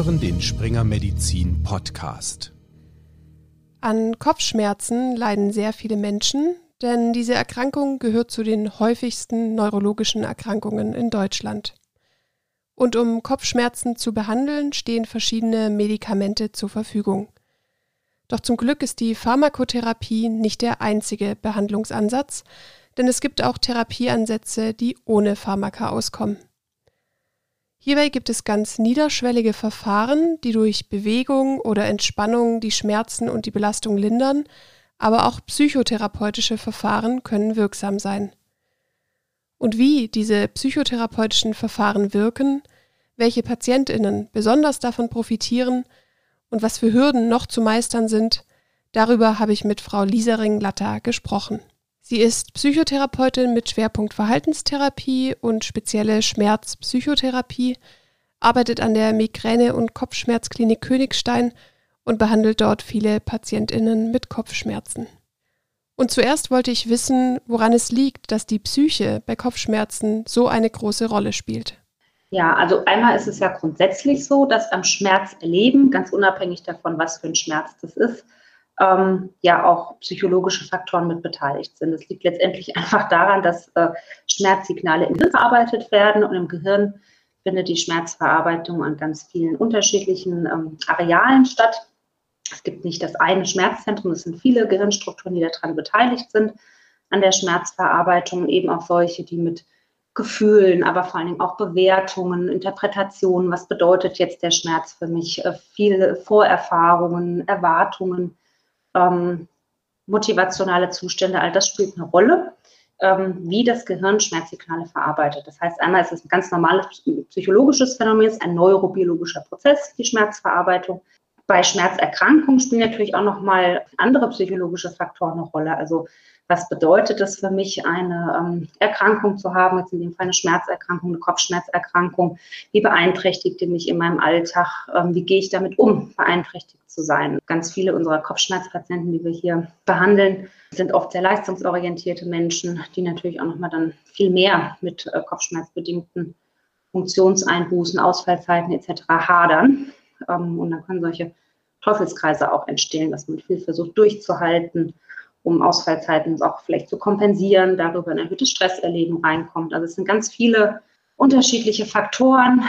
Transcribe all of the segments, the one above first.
hören den Springer Medizin Podcast. An Kopfschmerzen leiden sehr viele Menschen, denn diese Erkrankung gehört zu den häufigsten neurologischen Erkrankungen in Deutschland. Und um Kopfschmerzen zu behandeln, stehen verschiedene Medikamente zur Verfügung. Doch zum Glück ist die Pharmakotherapie nicht der einzige Behandlungsansatz, denn es gibt auch Therapieansätze, die ohne Pharmaka auskommen. Hierbei gibt es ganz niederschwellige Verfahren, die durch Bewegung oder Entspannung die Schmerzen und die Belastung lindern, aber auch psychotherapeutische Verfahren können wirksam sein. Und wie diese psychotherapeutischen Verfahren wirken, welche Patientinnen besonders davon profitieren und was für Hürden noch zu meistern sind, darüber habe ich mit Frau Liesering-Latter gesprochen. Sie ist Psychotherapeutin mit Schwerpunkt Verhaltenstherapie und spezielle Schmerzpsychotherapie, arbeitet an der Migräne- und Kopfschmerzklinik Königstein und behandelt dort viele Patientinnen mit Kopfschmerzen. Und zuerst wollte ich wissen, woran es liegt, dass die Psyche bei Kopfschmerzen so eine große Rolle spielt. Ja, also einmal ist es ja grundsätzlich so, dass am Schmerzerleben, ganz unabhängig davon, was für ein Schmerz das ist, ähm, ja auch psychologische Faktoren mit beteiligt sind. Es liegt letztendlich einfach daran, dass äh, Schmerzsignale im Gehirn verarbeitet werden und im Gehirn findet die Schmerzverarbeitung an ganz vielen unterschiedlichen ähm, Arealen statt. Es gibt nicht das eine Schmerzzentrum, es sind viele Gehirnstrukturen, die daran beteiligt sind an der Schmerzverarbeitung, eben auch solche, die mit Gefühlen, aber vor allen Dingen auch Bewertungen, Interpretationen, was bedeutet jetzt der Schmerz für mich, äh, viele Vorerfahrungen, Erwartungen ähm, motivationale Zustände, all das spielt eine Rolle, ähm, wie das Gehirn Schmerzsignale verarbeitet. Das heißt, einmal ist es ein ganz normales psychologisches Phänomen, ist ein neurobiologischer Prozess, die Schmerzverarbeitung. Bei Schmerzerkrankungen spielen natürlich auch nochmal andere psychologische Faktoren eine Rolle. Also was bedeutet es für mich, eine ähm, Erkrankung zu haben, jetzt in dem Fall eine Schmerzerkrankung, eine Kopfschmerzerkrankung, wie beeinträchtigt die mich in meinem Alltag, ähm, wie gehe ich damit um, beeinträchtigt zu sein. Ganz viele unserer Kopfschmerzpatienten, die wir hier behandeln, sind oft sehr leistungsorientierte Menschen, die natürlich auch nochmal dann viel mehr mit äh, kopfschmerzbedingten Funktionseinbußen, Ausfallzeiten etc. hadern. Ähm, und dann können solche Teufelskreise auch entstehen, dass man viel versucht durchzuhalten, um Ausfallzeiten auch vielleicht zu kompensieren, darüber ein erhöhtes Stresserleben reinkommt. Also es sind ganz viele unterschiedliche Faktoren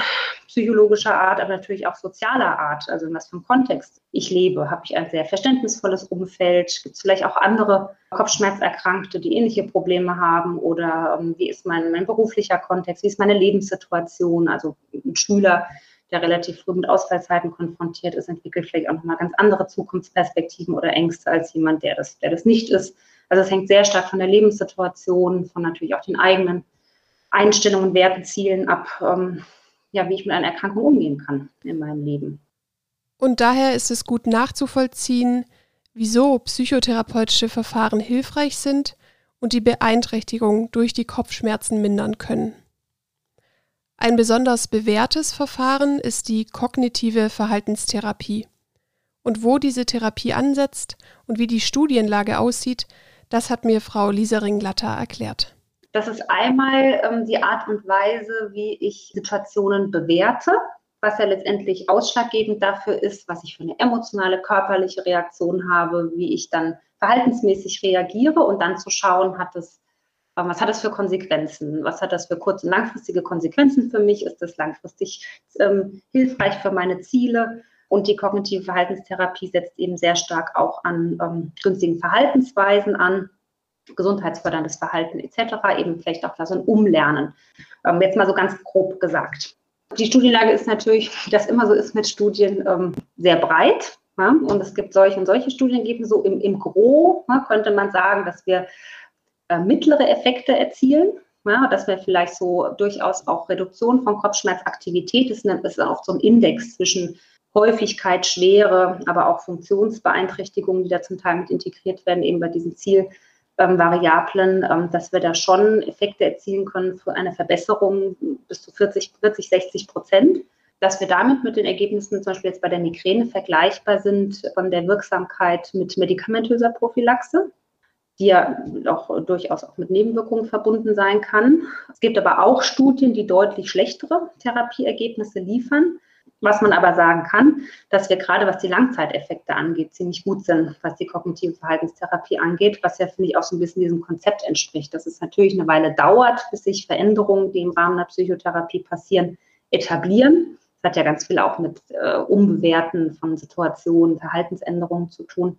psychologischer Art, aber natürlich auch sozialer Art, also in was für einem Kontext ich lebe. Habe ich ein sehr verständnisvolles Umfeld? Gibt es vielleicht auch andere Kopfschmerzerkrankte, die ähnliche Probleme haben? Oder ähm, wie ist mein, mein beruflicher Kontext? Wie ist meine Lebenssituation? Also ein Schüler, der relativ früh mit Ausfallzeiten konfrontiert ist, entwickelt vielleicht auch nochmal ganz andere Zukunftsperspektiven oder Ängste als jemand, der das, der das nicht ist. Also es hängt sehr stark von der Lebenssituation, von natürlich auch den eigenen Einstellungen, Werten, Zielen ab, ähm, ja, wie ich mit einer Erkrankung umgehen kann in meinem Leben. Und daher ist es gut nachzuvollziehen, wieso psychotherapeutische Verfahren hilfreich sind und die Beeinträchtigung durch die Kopfschmerzen mindern können. Ein besonders bewährtes Verfahren ist die kognitive Verhaltenstherapie. Und wo diese Therapie ansetzt und wie die Studienlage aussieht, das hat mir Frau Liesering-Latter erklärt. Das ist einmal ähm, die Art und Weise, wie ich Situationen bewerte, was ja letztendlich ausschlaggebend dafür ist, was ich für eine emotionale, körperliche Reaktion habe, wie ich dann verhaltensmäßig reagiere und dann zu schauen, hat es was hat das für Konsequenzen? Was hat das für kurz- und langfristige Konsequenzen für mich? Ist das langfristig ähm, hilfreich für meine Ziele? Und die kognitive Verhaltenstherapie setzt eben sehr stark auch an ähm, günstigen Verhaltensweisen an, gesundheitsförderndes Verhalten etc., eben vielleicht auch so ein Umlernen. Ähm, jetzt mal so ganz grob gesagt. Die Studienlage ist natürlich, wie das immer so ist mit Studien, ähm, sehr breit. Ja? Und es gibt solche und solche Studien So im, im Gro ja, könnte man sagen, dass wir äh, mittlere Effekte erzielen. Ja, dass wir vielleicht so durchaus auch Reduktion von Kopfschmerzaktivität, das ist auch so ein Index zwischen Häufigkeit, Schwere, aber auch Funktionsbeeinträchtigungen, die da zum Teil mit integriert werden, eben bei diesen Zielvariablen, ähm, dass wir da schon Effekte erzielen können für eine Verbesserung bis zu 40, 40 60 Prozent. Dass wir damit mit den Ergebnissen zum Beispiel jetzt bei der Migräne vergleichbar sind von der Wirksamkeit mit medikamentöser Prophylaxe die ja auch durchaus auch mit Nebenwirkungen verbunden sein kann. Es gibt aber auch Studien, die deutlich schlechtere Therapieergebnisse liefern. Was man aber sagen kann, dass wir gerade was die Langzeiteffekte angeht, ziemlich gut sind, was die kognitive Verhaltenstherapie angeht, was ja, finde ich, auch so ein bisschen diesem Konzept entspricht, dass es natürlich eine Weile dauert, bis sich Veränderungen, die im Rahmen der Psychotherapie passieren, etablieren. Das hat ja ganz viel auch mit äh, Umbewerten von Situationen, Verhaltensänderungen zu tun.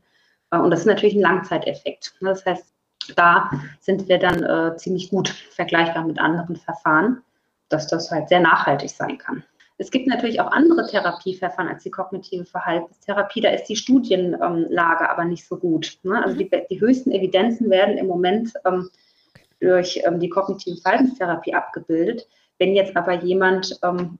Äh, und das ist natürlich ein Langzeiteffekt. Das heißt, da sind wir dann äh, ziemlich gut vergleichbar mit anderen Verfahren, dass das halt sehr nachhaltig sein kann. Es gibt natürlich auch andere Therapieverfahren als die kognitive Verhaltenstherapie. Da ist die Studienlage aber nicht so gut. Ne? Also die, die, höchsten Evidenzen werden im Moment ähm, durch ähm, die kognitive Verhaltenstherapie abgebildet. Wenn jetzt aber jemand ähm,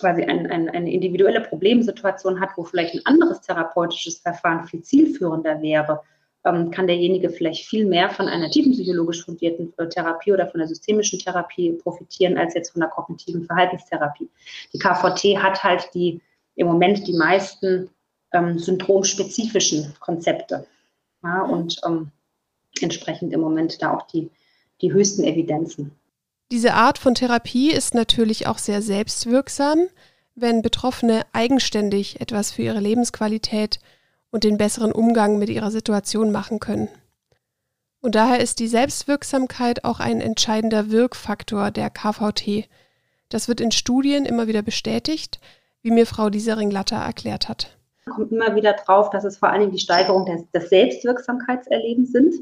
quasi ein, ein, eine individuelle Problemsituation hat, wo vielleicht ein anderes therapeutisches Verfahren viel zielführender wäre, ähm, kann derjenige vielleicht viel mehr von einer tiefenpsychologisch fundierten äh, Therapie oder von der systemischen Therapie profitieren, als jetzt von der kognitiven Verhaltenstherapie. Die KVT hat halt die im Moment die meisten ähm, syndromspezifischen Konzepte ja, und ähm, entsprechend im Moment da auch die, die höchsten Evidenzen. Diese Art von Therapie ist natürlich auch sehr selbstwirksam, wenn Betroffene eigenständig etwas für ihre Lebensqualität und den besseren Umgang mit ihrer Situation machen können. Und daher ist die Selbstwirksamkeit auch ein entscheidender Wirkfaktor der KVT. Das wird in Studien immer wieder bestätigt, wie mir Frau Diesering-Latter erklärt hat. Kommt immer wieder drauf, dass es vor allen Dingen die Steigerung des, des Selbstwirksamkeitserlebens sind.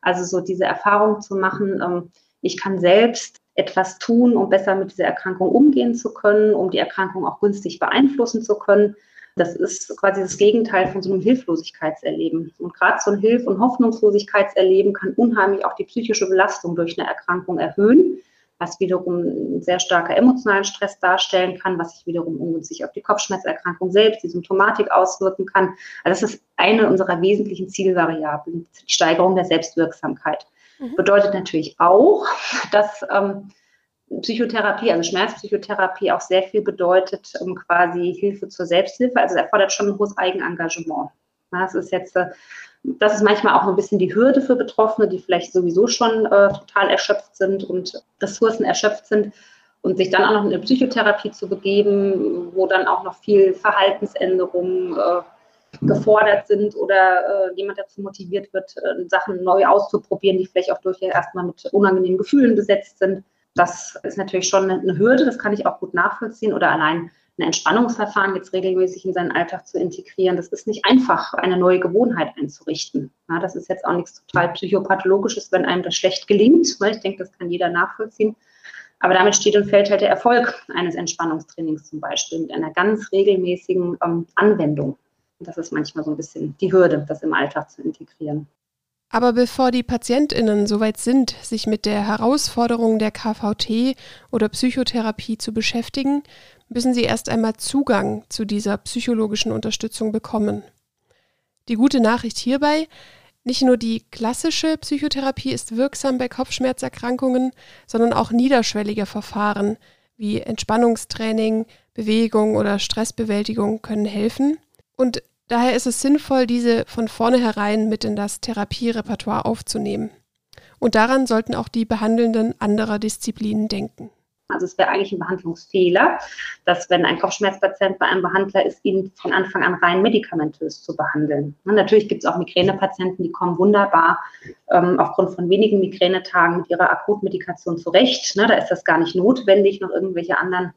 Also so diese Erfahrung zu machen, ähm, ich kann selbst etwas tun, um besser mit dieser Erkrankung umgehen zu können, um die Erkrankung auch günstig beeinflussen zu können. Das ist quasi das Gegenteil von so einem Hilflosigkeitserleben. Und gerade so ein Hilf- und Hoffnungslosigkeitserleben kann unheimlich auch die psychische Belastung durch eine Erkrankung erhöhen, was wiederum einen sehr starker emotionalen Stress darstellen kann, was sich wiederum ungünstig auf die Kopfschmerzerkrankung selbst, die Symptomatik auswirken kann. Also das ist eine unserer wesentlichen Zielvariablen, die Steigerung der Selbstwirksamkeit. Mhm. Bedeutet natürlich auch, dass ähm, Psychotherapie, also Schmerzpsychotherapie auch sehr viel bedeutet, um quasi Hilfe zur Selbsthilfe. Also erfordert schon ein hohes Eigenengagement. Das ist jetzt, äh, das ist manchmal auch ein bisschen die Hürde für Betroffene, die vielleicht sowieso schon äh, total erschöpft sind und Ressourcen erschöpft sind. Und sich dann auch noch in eine Psychotherapie zu begeben, wo dann auch noch viel Verhaltensänderungen äh, gefordert sind oder äh, jemand dazu motiviert wird, äh, Sachen neu auszuprobieren, die vielleicht auch durchaus erstmal mit unangenehmen Gefühlen besetzt sind das ist natürlich schon eine Hürde, das kann ich auch gut nachvollziehen. Oder allein ein Entspannungsverfahren jetzt regelmäßig in seinen Alltag zu integrieren. Das ist nicht einfach, eine neue Gewohnheit einzurichten. Ja, das ist jetzt auch nichts total psychopathologisches, wenn einem das schlecht gelingt. Ich denke, das kann jeder nachvollziehen. Aber damit steht und fällt halt der Erfolg eines Entspannungstrainings zum Beispiel mit einer ganz regelmäßigen ähm, Anwendung. Das ist manchmal so ein bisschen die Hürde, das im Alltag zu integrieren. Aber bevor die Patientinnen soweit sind, sich mit der Herausforderung der KVT oder Psychotherapie zu beschäftigen, müssen sie erst einmal Zugang zu dieser psychologischen Unterstützung bekommen. Die gute Nachricht hierbei, nicht nur die klassische Psychotherapie ist wirksam bei Kopfschmerzerkrankungen, sondern auch niederschwellige Verfahren wie Entspannungstraining, Bewegung oder Stressbewältigung können helfen. Und Daher ist es sinnvoll, diese von vornherein mit in das Therapierepertoire aufzunehmen. Und daran sollten auch die Behandelnden anderer Disziplinen denken. Also es wäre eigentlich ein Behandlungsfehler, dass wenn ein Kopfschmerzpatient bei einem Behandler ist, ihn von Anfang an rein medikamentös zu behandeln. Und natürlich gibt es auch Migränepatienten, die kommen wunderbar ähm, aufgrund von wenigen Migränetagen mit ihrer Akutmedikation zurecht. Ne, da ist das gar nicht notwendig, noch irgendwelche anderen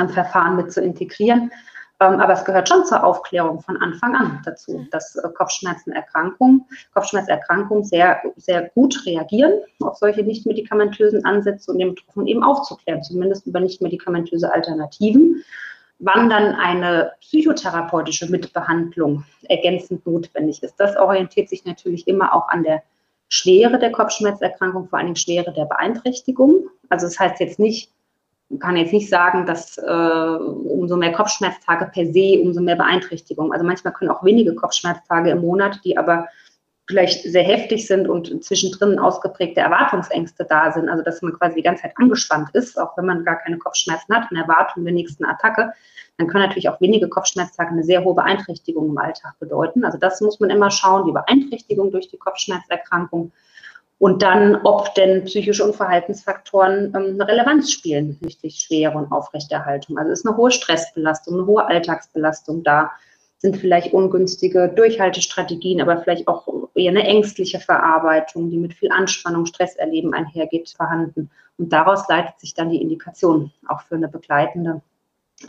ähm, Verfahren mit zu integrieren. Ähm, aber es gehört schon zur Aufklärung von Anfang an dazu, mhm. dass äh, Kopfschmerzenerkrankungen, Kopfschmerzerkrankungen sehr, sehr gut reagieren auf solche nicht medikamentösen Ansätze und den Betroffenen eben aufzuklären, zumindest über nicht medikamentöse Alternativen. Wann dann eine psychotherapeutische Mitbehandlung ergänzend notwendig ist, das orientiert sich natürlich immer auch an der Schwere der Kopfschmerzerkrankung, vor allen Dingen Schwere der Beeinträchtigung. Also das heißt jetzt nicht, kann jetzt nicht sagen, dass äh, umso mehr Kopfschmerztage per se, umso mehr Beeinträchtigung. Also manchmal können auch wenige Kopfschmerztage im Monat, die aber vielleicht sehr heftig sind und zwischendrin ausgeprägte Erwartungsängste da sind, also dass man quasi die ganze Zeit angespannt ist, auch wenn man gar keine Kopfschmerzen hat, in Erwartung der nächsten Attacke, dann können natürlich auch wenige Kopfschmerztage eine sehr hohe Beeinträchtigung im Alltag bedeuten. Also das muss man immer schauen, die Beeinträchtigung durch die Kopfschmerzerkrankung Und dann, ob denn psychische und Verhaltensfaktoren ähm, eine Relevanz spielen hinsichtlich Schwere und Aufrechterhaltung. Also ist eine hohe Stressbelastung, eine hohe Alltagsbelastung da, sind vielleicht ungünstige Durchhaltestrategien, aber vielleicht auch eher eine ängstliche Verarbeitung, die mit viel Anspannung, Stresserleben einhergeht, vorhanden. Und daraus leitet sich dann die Indikation auch für eine begleitende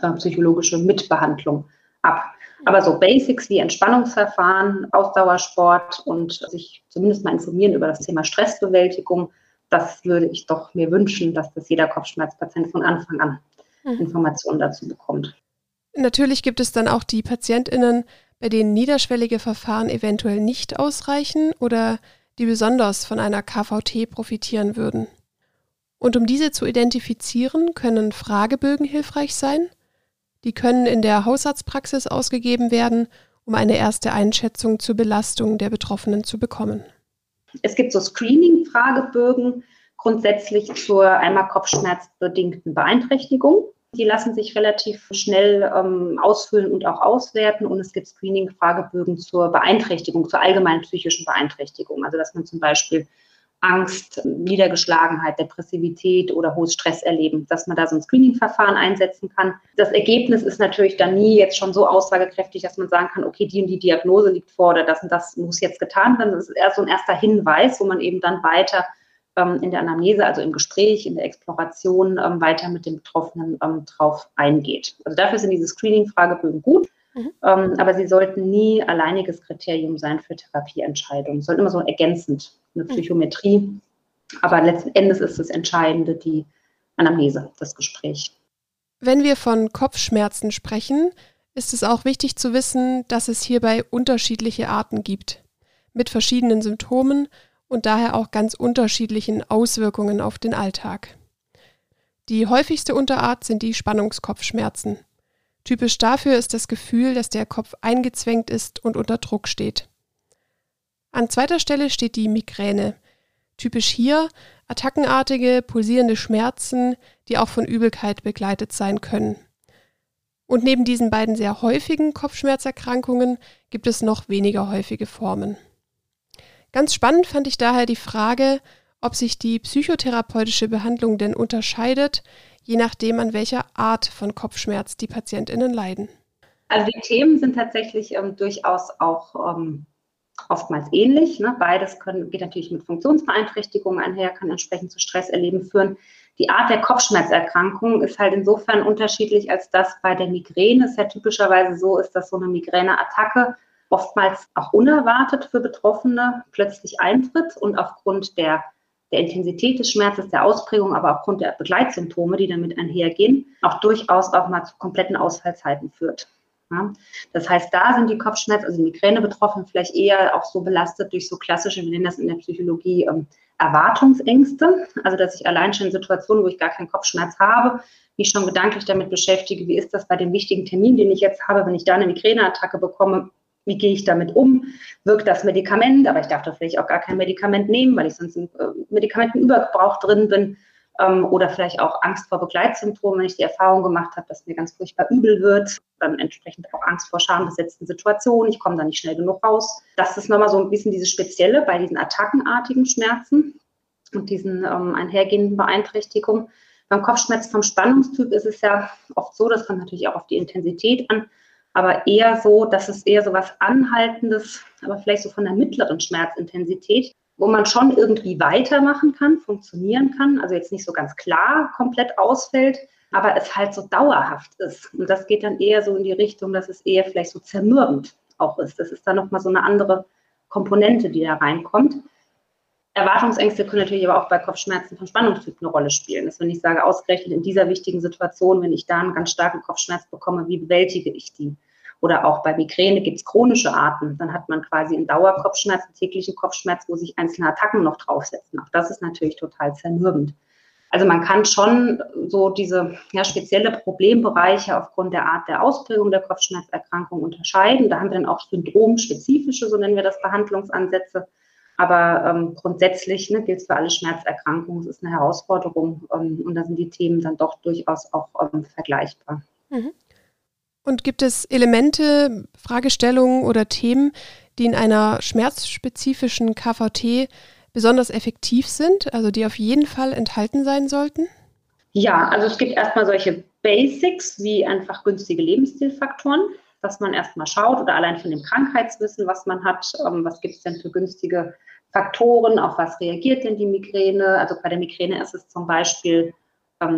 äh, psychologische Mitbehandlung ab. Aber so Basics wie Entspannungsverfahren, Ausdauersport und sich zumindest mal informieren über das Thema Stressbewältigung, das würde ich doch mir wünschen, dass das jeder Kopfschmerzpatient von Anfang an mhm. Informationen dazu bekommt. Natürlich gibt es dann auch die PatientInnen, bei denen niederschwellige Verfahren eventuell nicht ausreichen oder die besonders von einer KVT profitieren würden. Und um diese zu identifizieren, können Fragebögen hilfreich sein – die können in der Hausarztpraxis ausgegeben werden, um eine erste Einschätzung zur Belastung der Betroffenen zu bekommen. Es gibt so Screening-Fragebögen grundsätzlich zur einmal kopfschmerzbedingten Beeinträchtigung. Die lassen sich relativ schnell ähm, ausfüllen und auch auswerten. Und es gibt Screening-Fragebögen zur Beeinträchtigung, zur allgemeinen psychischen Beeinträchtigung. Also dass man zum Beispiel Angst, Niedergeschlagenheit, Depressivität oder hohes Stresserleben, dass man da so ein Screening-Verfahren einsetzen kann. Das Ergebnis ist natürlich dann nie jetzt schon so aussagekräftig, dass man sagen kann, okay, die und die Diagnose liegt vor oder das und das muss jetzt getan werden. Das ist eher so ein erster Hinweis, wo man eben dann weiter ähm, in der Anamnese, also im Gespräch, in der Exploration ähm, weiter mit dem Betroffenen ähm, drauf eingeht. Also dafür sind diese Screening-Fragebögen gut. Mhm. Ähm, aber sie sollten nie alleiniges Kriterium sein für Therapieentscheidungen. Sollten immer so ergänzend eine Psychometrie. Aber letzten Endes ist das Entscheidende die Anamnese, das Gespräch. Wenn wir von Kopfschmerzen sprechen, ist es auch wichtig zu wissen, dass es hierbei unterschiedliche Arten gibt, mit verschiedenen Symptomen und daher auch ganz unterschiedlichen Auswirkungen auf den Alltag. Die häufigste Unterart sind die Spannungskopfschmerzen. Typisch dafür ist das Gefühl, dass der Kopf eingezwängt ist und unter Druck steht. An zweiter Stelle steht die Migräne. Typisch hier attackenartige, pulsierende Schmerzen, die auch von Übelkeit begleitet sein können. Und neben diesen beiden sehr häufigen Kopfschmerzerkrankungen gibt es noch weniger häufige Formen. Ganz spannend fand ich daher die Frage, ob sich die psychotherapeutische Behandlung denn unterscheidet, je nachdem, an welcher Art von Kopfschmerz die Patientinnen leiden. Also die Themen sind tatsächlich ähm, durchaus auch ähm, oftmals ähnlich. Ne? Beides können, geht natürlich mit Funktionsbeeinträchtigungen einher, kann entsprechend zu Stresserleben führen. Die Art der Kopfschmerzerkrankung ist halt insofern unterschiedlich, als dass bei der Migräne es ja typischerweise so ist, dass so eine Migräneattacke oftmals auch unerwartet für Betroffene plötzlich eintritt und aufgrund der, der Intensität des Schmerzes, der Ausprägung, aber aufgrund der Begleitsymptome, die damit einhergehen, auch durchaus auch mal zu kompletten Ausfallzeiten führt. Das heißt, da sind die Kopfschmerzen, also die Migräne-Betroffenen vielleicht eher auch so belastet durch so klassische, wir nennen das in der Psychologie, ähm, Erwartungsängste. Also, dass ich allein schon in Situationen, wo ich gar keinen Kopfschmerz habe, mich schon gedanklich damit beschäftige, wie ist das bei dem wichtigen Termin, den ich jetzt habe, wenn ich da eine Migräneattacke bekomme, wie gehe ich damit um? Wirkt das Medikament? Aber ich darf da vielleicht auch gar kein Medikament nehmen, weil ich sonst im äh, Medikamentenübergebrauch drin bin ähm, oder vielleicht auch Angst vor Begleitsymptomen, wenn ich die Erfahrung gemacht habe, dass mir ganz furchtbar übel wird, dann entsprechend auch Angst vor schambesetzten Situationen, ich komme da nicht schnell genug raus. Das ist nochmal so ein bisschen dieses Spezielle bei diesen attackenartigen Schmerzen und diesen ähm, einhergehenden Beeinträchtigungen. Beim Kopfschmerz vom Spannungstyp ist es ja oft so, das kommt natürlich auch auf die Intensität an, aber eher so, dass es eher so was Anhaltendes, aber vielleicht so von der mittleren Schmerzintensität, wo man schon irgendwie weitermachen kann, funktionieren kann, also jetzt nicht so ganz klar komplett ausfällt, aber es halt so dauerhaft ist. Und das geht dann eher so in die Richtung, dass es eher vielleicht so zermürbend auch ist. Das ist dann nochmal so eine andere Komponente, die da reinkommt. Erwartungsängste können natürlich aber auch bei Kopfschmerzen von Spannungstyp eine Rolle spielen. Dass wenn ich sage, ausgerechnet in dieser wichtigen Situation, wenn ich da einen ganz starken Kopfschmerz bekomme, wie bewältige ich die? Oder auch bei Migräne gibt es chronische Arten. Dann hat man quasi einen Dauerkopfschmerz, einen täglichen Kopfschmerz, wo sich einzelne Attacken noch draufsetzen. Auch das ist natürlich total zermürbend. Also man kann schon so diese ja, spezielle Problembereiche aufgrund der Art der Ausprägung der Kopfschmerzerkrankung unterscheiden. Da haben wir dann auch syndromspezifische, so nennen wir das, Behandlungsansätze. Aber ähm, grundsätzlich ne, gilt es für alle Schmerzerkrankungen. Es ist eine Herausforderung ähm, und da sind die Themen dann doch durchaus auch ähm, vergleichbar. Mhm. Und gibt es Elemente, Fragestellungen oder Themen, die in einer schmerzspezifischen KVT besonders effektiv sind, also die auf jeden Fall enthalten sein sollten? Ja, also es gibt erstmal solche Basics wie einfach günstige Lebensstilfaktoren, dass man erstmal schaut oder allein von dem Krankheitswissen, was man hat, ähm, was gibt es denn für günstige Faktoren, auf was reagiert denn die Migräne. Also bei der Migräne ist es zum Beispiel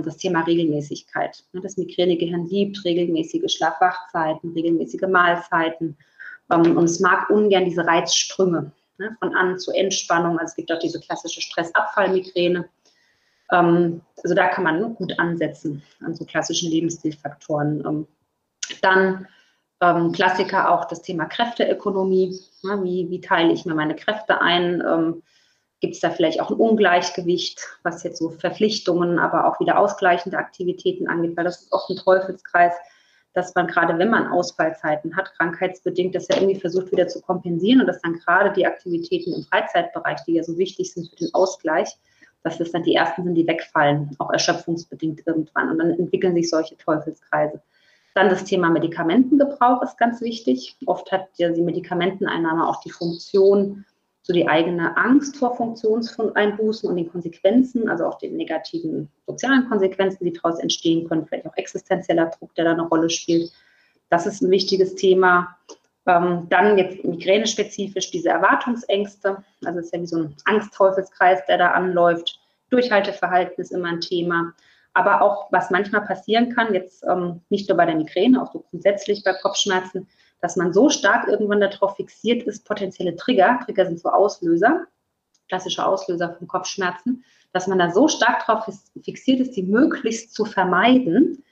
das Thema Regelmäßigkeit. Ne, das Migränegehirn liebt regelmäßige Schlafwachzeiten, regelmäßige Mahlzeiten ähm, und es mag ungern diese Reizströme ne, von An- zu Entspannung. Also es gibt auch diese klassische Stressabfallmigräne. Ähm, also da kann man gut ansetzen an so klassischen Lebensstilfaktoren. dann Klassiker auch das Thema Kräfteökonomie. Ne, wie, wie teile ich mir meine Kräfte ein? Gibt es da vielleicht auch ein Ungleichgewicht, was jetzt so Verpflichtungen, aber auch wieder ausgleichende Aktivitäten angeht, weil das ist oft ein Teufelskreis, dass man gerade, wenn man Ausfallzeiten hat, krankheitsbedingt, das ja irgendwie versucht wieder zu kompensieren und dass dann gerade die Aktivitäten im Freizeitbereich, die ja so wichtig sind für den Ausgleich, dass das dann die ersten sind, die wegfallen, auch erschöpfungsbedingt irgendwann. Und dann entwickeln sich solche Teufelskreise. Dann das Thema Medikamentengebrauch ist ganz wichtig. Oft hat ja die Medikamenteneinnahme auch die Funktion, so die eigene Angst vor Funktionseinbußen und den Konsequenzen, also auch den negativen sozialen Konsequenzen, die daraus entstehen können, vielleicht auch existenzieller Druck, der da eine Rolle spielt. Das ist ein wichtiges Thema. Ähm, dann jetzt migränespezifisch diese Erwartungsängste. Also es ist ja wie so ein Angstteufelskreis, der da anläuft. Durchhalteverhalten ist immer ein Thema. Aber auch, was manchmal passieren kann, jetzt ähm, nicht nur bei der Migräne, auch so grundsätzlich bei Kopfschmerzen, dass man so stark irgendwann darauf fixiert ist, potenzielle Trigger, Trigger sind so Auslöser, klassische Auslöser von Kopfschmerzen, dass man da so stark darauf fixiert ist, die möglichst zu vermeiden,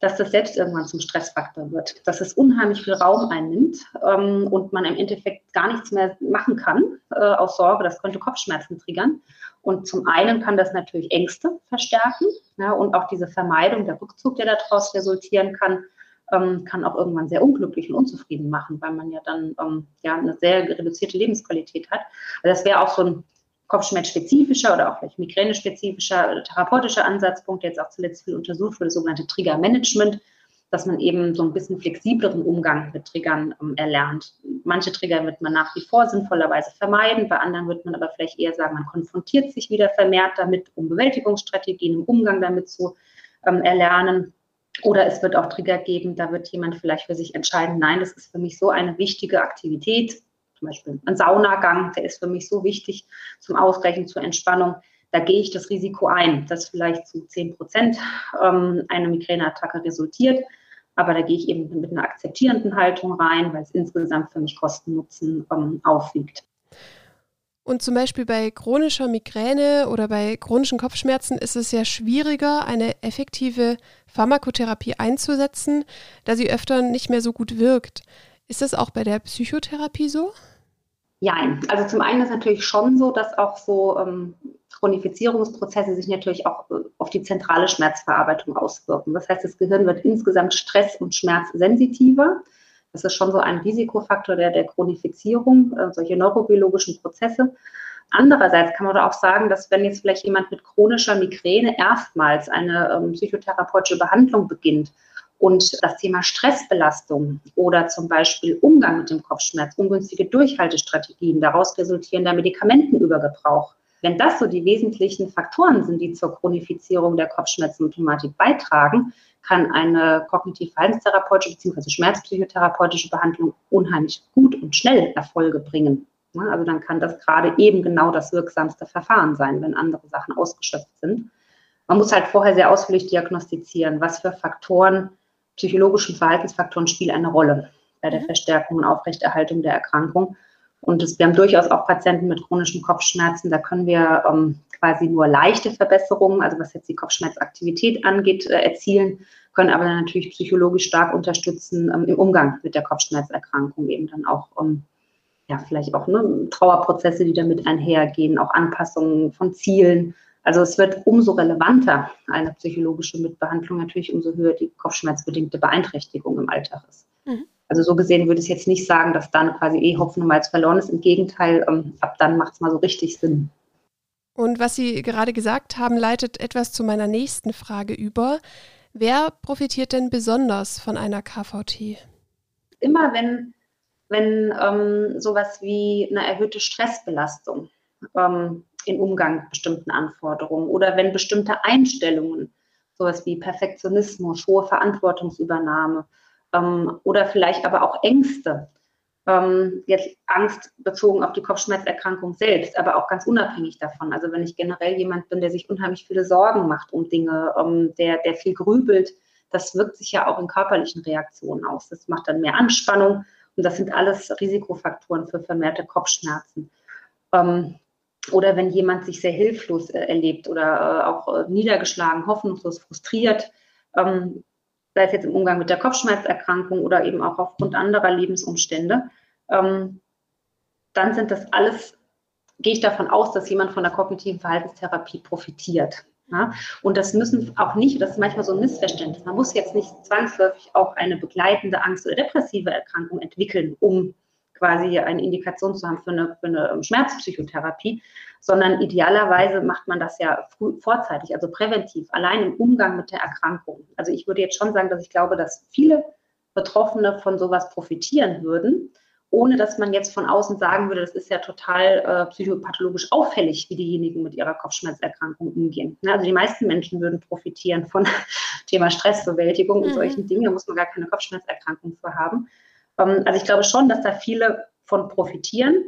dass das selbst irgendwann zum Stressfaktor wird, dass es unheimlich viel Raum einnimmt ähm, und man im Endeffekt gar nichts mehr machen kann äh, aus Sorge, das könnte Kopfschmerzen triggern. Und zum einen kann das natürlich Ängste verstärken ja, und auch diese Vermeidung, der Rückzug, der daraus resultieren kann, ähm, kann auch irgendwann sehr unglücklich und unzufrieden machen, weil man ja dann ähm, ja eine sehr reduzierte Lebensqualität hat. Also das wäre auch so ein Kopfschmerzspezifischer oder auch vielleicht migräne-spezifischer therapeutischer Ansatzpunkt, der jetzt auch zuletzt viel untersucht wurde, das sogenannte Trigger-Management, dass man eben so ein bisschen flexibleren Umgang mit Triggern ähm, erlernt. Manche Trigger wird man nach wie vor sinnvollerweise vermeiden, bei anderen wird man aber vielleicht eher sagen, man konfrontiert sich wieder vermehrt damit, um Bewältigungsstrategien im Umgang damit zu ähm, erlernen. Oder es wird auch Trigger geben, da wird jemand vielleicht für sich entscheiden, nein, das ist für mich so eine wichtige Aktivität, zum Beispiel ein Saunagang, der ist für mich so wichtig zum Ausgleichen, zur Entspannung. Da gehe ich das Risiko ein, dass vielleicht zu 10 Prozent ähm, eine Migräneattacke resultiert. Aber da gehe ich eben mit einer akzeptierenden Haltung rein, weil es insgesamt für mich Kosten-Nutzen ähm, aufwiegt. Und zum Beispiel bei chronischer Migräne oder bei chronischen Kopfschmerzen ist es ja schwieriger, eine effektive Pharmakotherapie einzusetzen, da sie öfter nicht mehr so gut wirkt. Ist das auch bei der Psychotherapie so? Ja, also zum einen ist natürlich schon so, dass auch so ähm, Chronifizierungsprozesse sich natürlich auch äh, auf die zentrale Schmerzverarbeitung auswirken. Das heißt, das Gehirn wird insgesamt stress- und schmerzsensitiver. Das ist schon so ein Risikofaktor der, der Chronifizierung, äh, solche neurobiologischen Prozesse. Andererseits kann man auch sagen, dass wenn jetzt vielleicht jemand mit chronischer Migräne erstmals eine ähm, psychotherapeutische Behandlung beginnt und das Thema Stressbelastung oder zum Beispiel Umgang mit dem Kopfschmerz, ungünstige Durchhaltestrategien, daraus resultierender Medikamentenübergebrauch, wenn das so die wesentlichen Faktoren sind, die zur Chronifizierung der Kopfschmerzsymptomatik beitragen, kann eine kognitiv-verhaltenstherapeutische bzw. schmerzpsychotherapeutische Behandlung unheimlich gut und schnell Erfolge bringen. Also dann kann das gerade eben genau das wirksamste Verfahren sein, wenn andere Sachen ausgeschöpft sind. Man muss halt vorher sehr ausführlich diagnostizieren, was für Faktoren, psychologischen Verhaltensfaktoren spielen eine Rolle bei der mhm. Verstärkung und Aufrechterhaltung der Erkrankung. Und das, wir haben durchaus auch Patienten mit chronischen Kopfschmerzen, da können wir ähm, quasi nur leichte Verbesserungen, also was jetzt die Kopfschmerzaktivität angeht, äh, erzielen, können aber dann natürlich psychologisch stark unterstützen ähm, im Umgang mit der Kopfschmerzerkrankung, eben dann auch ähm, ja, vielleicht auch ne, Trauerprozesse, die damit einhergehen, auch Anpassungen von Zielen. Also es wird umso relevanter, eine psychologische Mitbehandlung natürlich, umso höher die kopfschmerzbedingte Beeinträchtigung im Alltag ist. Mhm. Also so gesehen würde ich jetzt nicht sagen, dass dann quasi eh Hopfen und Malz verloren ist. Im Gegenteil, ähm, ab dann macht es mal so richtig Sinn. Und was Sie gerade gesagt haben, leitet etwas zu meiner nächsten Frage über. Wer profitiert denn besonders von einer KVT? Immer wenn, wenn ähm, sowas wie eine erhöhte Stressbelastung ähm, in Umgang mit bestimmten Anforderungen oder wenn bestimmte Einstellungen, sowas wie Perfektionismus, hohe Verantwortungsübernahme ähm, oder vielleicht aber auch Ängste, ähm, jetzt Angst bezogen auf die Kopfschmerzerkrankung selbst, aber auch ganz unabhängig davon. Also wenn ich generell jemand bin, der sich unheimlich viele Sorgen macht um Dinge, ähm, der, der viel grübelt, das wirkt sich ja auch in körperlichen Reaktionen aus. Das macht dann mehr Anspannung und das sind alles Risikofaktoren für vermehrte Kopfschmerzen. Ähm, oder wenn jemand sich sehr hilflos äh, erlebt oder äh, auch äh, niedergeschlagen, hoffnungslos, frustriert, ähm, sei es jetzt im Umgang mit der Kopfschmerzerkrankung oder eben auch aufgrund anderer Lebensumstände, ähm, dann sind das alles, gehe ich davon aus, dass jemand von der kognitiven Verhaltenstherapie profitiert. Ja? Und das müssen auch nicht, das ist manchmal so ein Missverständnis, man muss jetzt nicht zwangsläufig auch eine begleitende Angst- oder depressive Erkrankung entwickeln, um quasi eine Indikation zu haben für eine, für eine Schmerzpsychotherapie, sondern idealerweise macht man das ja früh, vorzeitig, also präventiv, allein im Umgang mit der Erkrankung. Also ich würde jetzt schon sagen, dass ich glaube, dass viele Betroffene von sowas profitieren würden, ohne dass man jetzt von außen sagen würde, das ist ja total äh, psychopathologisch auffällig, wie diejenigen mit ihrer Kopfschmerzerkrankung umgehen. Ne? Also die meisten Menschen würden profitieren von Thema Stressbewältigung mhm. und solchen Dingen. Da muss man gar keine Kopfschmerzerkrankung für haben. Ähm, also ich glaube schon, dass da viele von profitieren.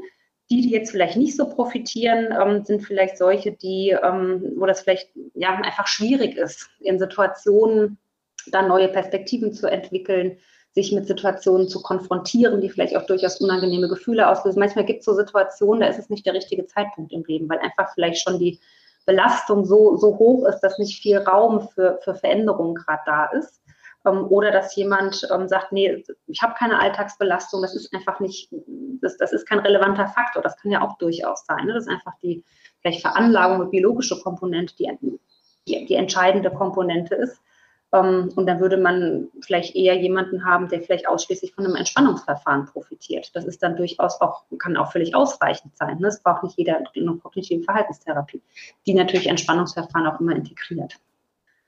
Die, die jetzt vielleicht nicht so profitieren, ähm, sind vielleicht solche, die, ähm, wo das vielleicht ja einfach schwierig ist, in Situationen dann neue Perspektiven zu entwickeln, sich mit Situationen zu konfrontieren, die vielleicht auch durchaus unangenehme Gefühle auslösen. Manchmal gibt es so Situationen, da ist es nicht der richtige Zeitpunkt im Leben, weil einfach vielleicht schon die Belastung so, so hoch ist, dass nicht viel Raum für, für Veränderungen gerade da ist. Ähm, oder dass jemand ähm, sagt, nee, ich habe keine Alltagsbelastung, das ist einfach nicht, das, das ist kein relevanter Faktor. Das kann ja auch durchaus sein. Ne? Das ist einfach die vielleicht Veranlagung und biologische Komponente, die, die, die entscheidende Komponente ist. Ähm, und dann würde man vielleicht eher jemanden haben, der vielleicht ausschließlich von einem Entspannungsverfahren profitiert. Das ist dann durchaus auch, kann auch völlig ausreichend sein. Ne? Es braucht nicht jeder eine kognitive Verhaltenstherapie, die natürlich Entspannungsverfahren auch immer integriert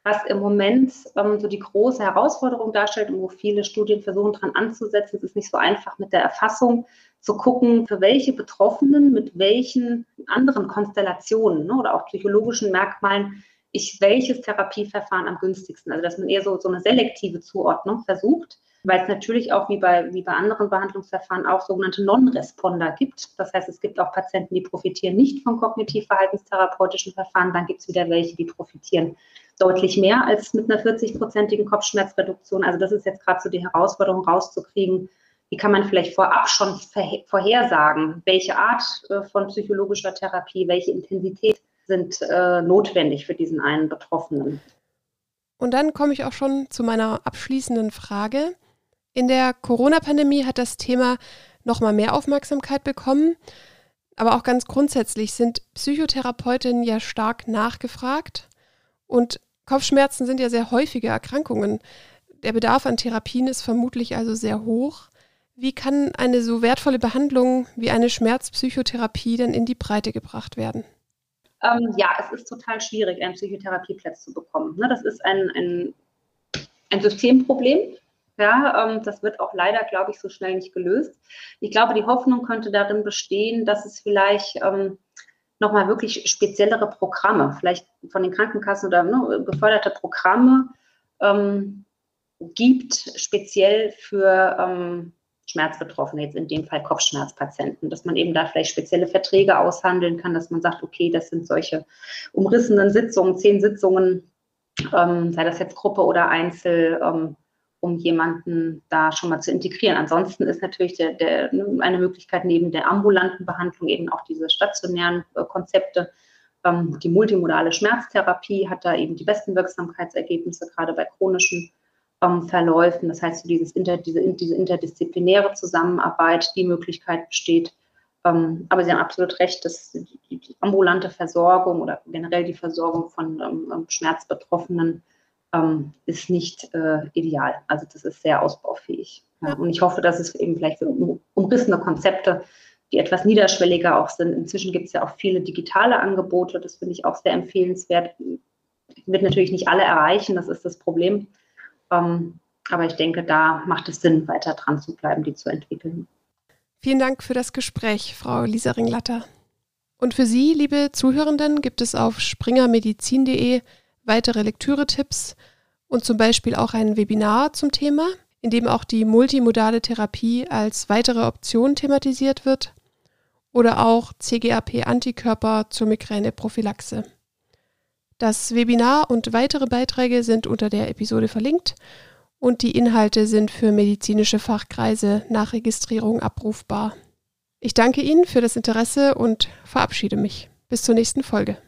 was im Moment ähm, so die große Herausforderung darstellt und wo viele Studien versuchen dran anzusetzen. Es ist nicht so einfach mit der Erfassung zu gucken, für welche Betroffenen mit welchen anderen Konstellationen ne, oder auch psychologischen Merkmalen ich welches Therapieverfahren am günstigsten. Also dass man eher so, so eine selektive Zuordnung versucht, weil es natürlich auch wie bei, wie bei anderen Behandlungsverfahren auch sogenannte Non-Responder gibt. Das heißt, es gibt auch Patienten, die profitieren nicht von kognitiv-verhaltenstherapeutischen Verfahren. Dann gibt es wieder welche, die profitieren deutlich mehr als mit einer 40-prozentigen Kopfschmerzreduktion. Also das ist jetzt gerade so die Herausforderung rauszukriegen, wie kann man vielleicht vorab schon vorhersagen, welche Art äh, von psychologischer Therapie, welche Intensität sind äh, notwendig für diesen einen Betroffenen. Und dann komme ich auch schon zu meiner abschließenden Frage. In der Corona-Pandemie hat das Thema nochmal mehr Aufmerksamkeit bekommen. Aber auch ganz grundsätzlich sind Psychotherapeutinnen ja stark nachgefragt. Und Kopfschmerzen sind ja sehr häufige Erkrankungen. Der Bedarf an Therapien ist vermutlich also sehr hoch. Wie kann eine so wertvolle Behandlung wie eine Schmerzpsychotherapie denn in die Breite gebracht werden? Ähm, ja, es ist total schwierig, einen Psychotherapieplatz zu bekommen. Ne? Das ist ein, ein, ein Systemproblem. Ja, ähm, das wird auch leider, glaube ich, so schnell nicht gelöst. Ich glaube, die Hoffnung könnte darin bestehen, dass es vielleicht ähm, nochmal wirklich speziellere Programme, vielleicht von den Krankenkassen oder ne, geförderte Programme ähm, gibt, speziell für ähm, Schmerzbetroffene, jetzt in dem Fall Kopfschmerzpatienten, dass man eben da vielleicht spezielle Verträge aushandeln kann, dass man sagt, okay, das sind solche umrissenen Sitzungen, zehn Sitzungen, ähm, sei das jetzt Gruppe oder Einzel, ähm, um jemanden da schon mal zu integrieren. Ansonsten ist natürlich der, der, eine Möglichkeit neben der ambulanten Behandlung eben auch diese stationären äh, Konzepte. Ähm, die multimodale Schmerztherapie hat da eben die besten Wirksamkeitsergebnisse, gerade bei chronischen ähm, Verläufen. Das heißt, dieses inter, diese, diese interdisziplinäre Zusammenarbeit, die Möglichkeit besteht. Ähm, aber Sie haben absolut recht, dass die, die, ambulante Versorgung oder generell die Versorgung von ähm, Schmerzbetroffenen ähm, ist nicht äh, ideal. Also das ist sehr ausbaufähig. Ja. Und ich hoffe, dass es eben vielleicht für umrissene Konzepte, die etwas niederschwelliger auch sind. Inzwischen gibt es ja auch viele digitale Angebote, das finde ich auch sehr empfehlenswert. Wird natürlich nicht alle erreichen, das ist das Problem. Ähm, aber ich denke, da macht es Sinn, weiter dran zu bleiben, die zu entwickeln. Vielen Dank für das Gespräch, Frau Lisa Ringlatter. Und für Sie, liebe Zuhörenden, gibt es auf springermedizin.de weitere Lektüre-Tipps und zum Beispiel auch ein Webinar zum Thema, in dem auch die multimodale Therapie als weitere Option thematisiert wird oder auch CGAP-Antikörper zur Migräneprophylaxe. Das Webinar und weitere Beiträge sind unter der Episode verlinkt und die Inhalte sind für medizinische Fachkreise nach Registrierung abrufbar. Ich danke Ihnen für das Interesse und verabschiede mich. Bis zur nächsten Folge.